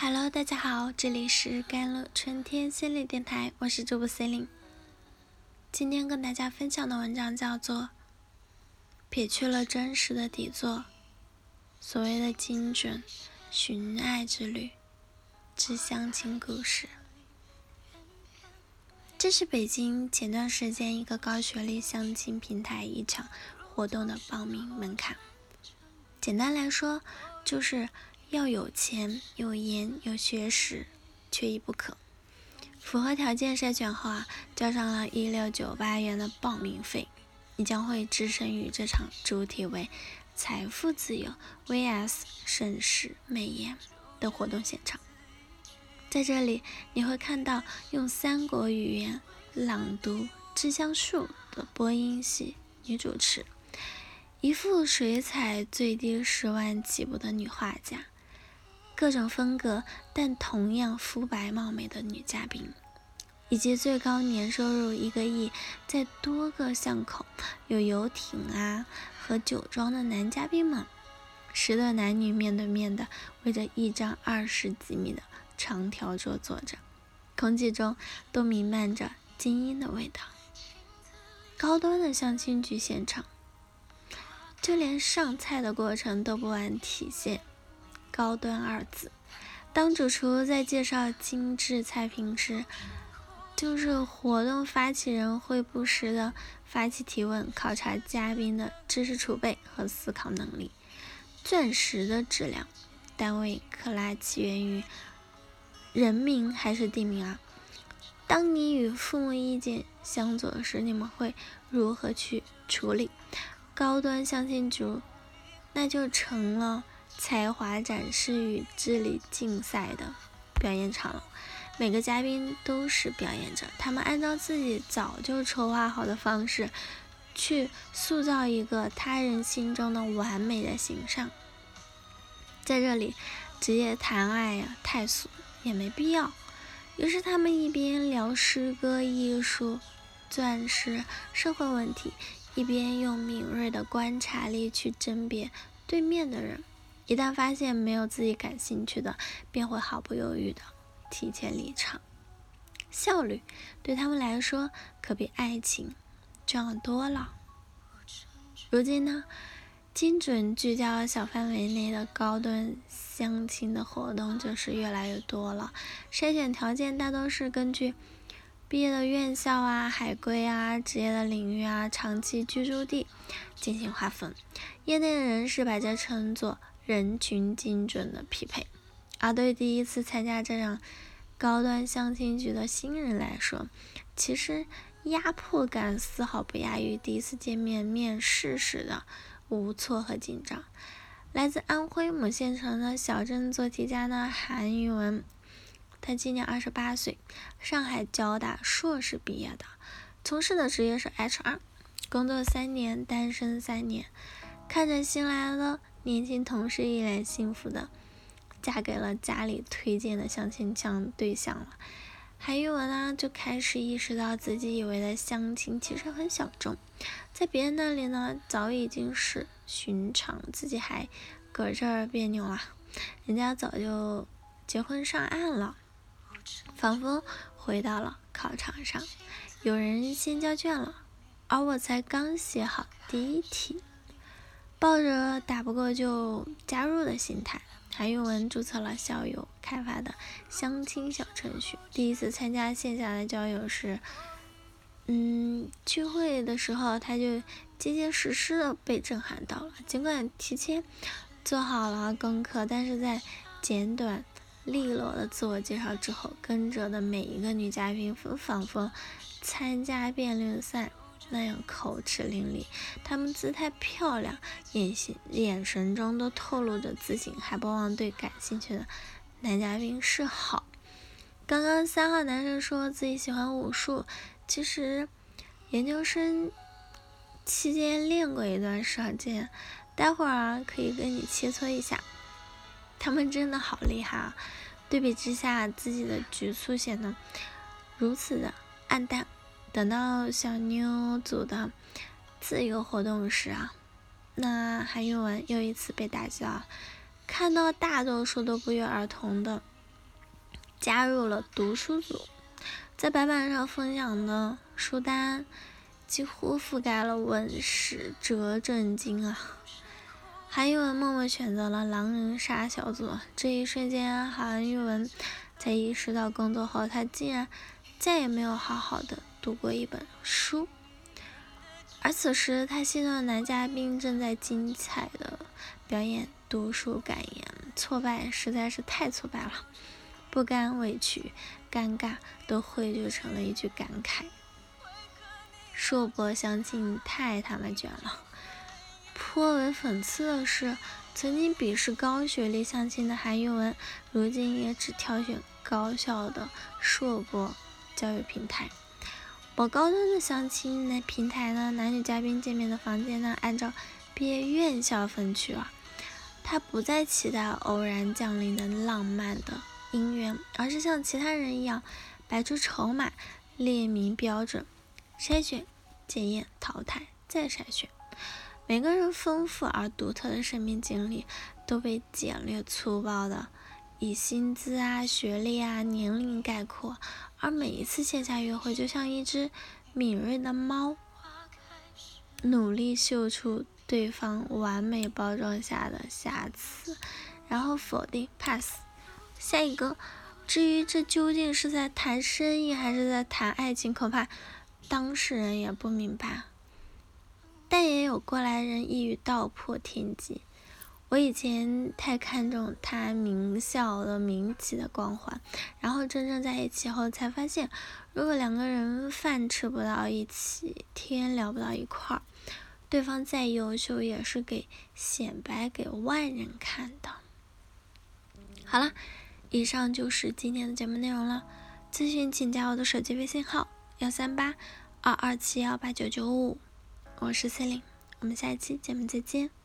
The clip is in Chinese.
Hello，大家好，这里是甘露春天心理电台，我是主播 c e l i n e 今天跟大家分享的文章叫做《撇去了真实的底座，所谓的精准寻爱之旅之相亲故事》。这是北京前段时间一个高学历相亲平台一场活动的报名门槛。简单来说，就是要有钱、有颜、有学识，缺一不可。符合条件筛选后啊，交上了一六九八元的报名费，你将会置身于这场主题为“财富自由 vs 盛世美颜”的活动现场。在这里，你会看到用三国语言朗读《致橡树》的播音系女主持，一幅水彩最低十万起步的女画家，各种风格但同样肤白貌美的女嘉宾，以及最高年收入一个亿，在多个巷口有游艇啊和酒庄的男嘉宾们，十对男女面对面的围着一张二十几米的。长条桌坐着，空气中都弥漫着精英的味道。高端的相亲局现场，就连上菜的过程都不完体现“高端”二字。当主厨在介绍精致菜品时，就是活动发起人会不时的发起提问，考察嘉宾的知识储备和思考能力。钻石的质量，单位克拉起源于。人名还是地名啊？当你与父母意见相左时，你们会如何去处理？高端相亲局，那就成了才华展示与智力竞赛的表演场。每个嘉宾都是表演者，他们按照自己早就筹划好的方式，去塑造一个他人心中的完美的形象。在这里，职业谈爱呀，太俗。也没必要。于是他们一边聊诗歌、艺术、钻石、社会问题，一边用敏锐的观察力去甄别对面的人。一旦发现没有自己感兴趣的，便会毫不犹豫的提前离场。效率对他们来说可比爱情重要多了。如今呢？精准聚焦小范围内的高端相亲的活动就是越来越多了。筛选条件大多是根据毕业的院校啊、海归啊、职业的领域啊、长期居住地进行划分。业内的人士把这称作人群精准的匹配。而对第一次参加这样高端相亲局的新人来说，其实压迫感丝毫不亚于第一次见面面试时的。无措和紧张。来自安徽某县城的小镇做题家呢韩宇文，他今年二十八岁，上海交大硕士毕业的，从事的职业是 HR，工作三年，单身三年，看着新来的年轻同事一脸幸福的嫁给了家里推荐的相亲相对象了。韩玉文呢，就开始意识到自己以为的相亲其实很小众，在别人那里呢，早已经是寻常，自己还搁这儿别扭了，人家早就结婚上岸了，仿佛回到了考场上，有人先交卷了，而我才刚写好第一题，抱着打不过就加入的心态。韩玉文注册了校友开发的相亲小程序。第一次参加线下的交友时，嗯，聚会的时候他就结结实实的被震撼到了。尽管提前做好了功课，但是在简短利落的自我介绍之后，跟着的每一个女嘉宾仿佛参加辩论赛。那样口齿伶俐，他们姿态漂亮，眼神眼神中都透露着自信，还不忘对感兴趣的男嘉宾示好。刚刚三号男生说自己喜欢武术，其实研究生期间练过一段时间，待会儿可以跟你切磋一下。他们真的好厉害啊！对比之下，自己的局促显得如此的暗淡。等到小妞组的自由活动时啊，那韩玉文又一次被打击了。看到大多数都不约而同的加入了读书组，在白板上分享的书单几乎覆盖了文史哲正经啊。韩玉文默默选择了狼人杀小组，这一瞬间，韩玉文才意识到，工作后他竟然再也没有好好的读过一本书。而此时，他心中的男嘉宾正在精彩的表演读书感言，挫败实在是太挫败了，不甘、委屈、尴尬都汇聚成了一句感慨：硕博相亲太他妈卷了。颇为讽刺的是，曾经鄙视高学历相亲的韩玉文，如今也只挑选高校的硕博教育平台。某高端的相亲那平台呢，男女嘉宾见面的房间呢，按照毕业院校分区啊。他不再期待偶然降临的浪漫的姻缘，而是像其他人一样摆出筹码，列明标准，筛选、检验、淘汰，再筛选。每个人丰富而独特的生命经历都被简略粗暴的以薪资啊、学历啊、年龄概括。而每一次线下约会，就像一只敏锐的猫，努力嗅出对方完美包装下的瑕疵，然后否定 pass。下一个，至于这究竟是在谈生意还是在谈爱情，恐怕当事人也不明白。但也有过来人一语道破天机。我以前太看重他名校的名气的光环，然后真正在一起后才发现，如果两个人饭吃不到一起，天聊不到一块儿，对方再优秀也是给显摆给外人看的。好了，以上就是今天的节目内容了。咨询请加我的手机微信号：幺三八二二七幺八九九五，我是 C 琳，我们下一期节目再见。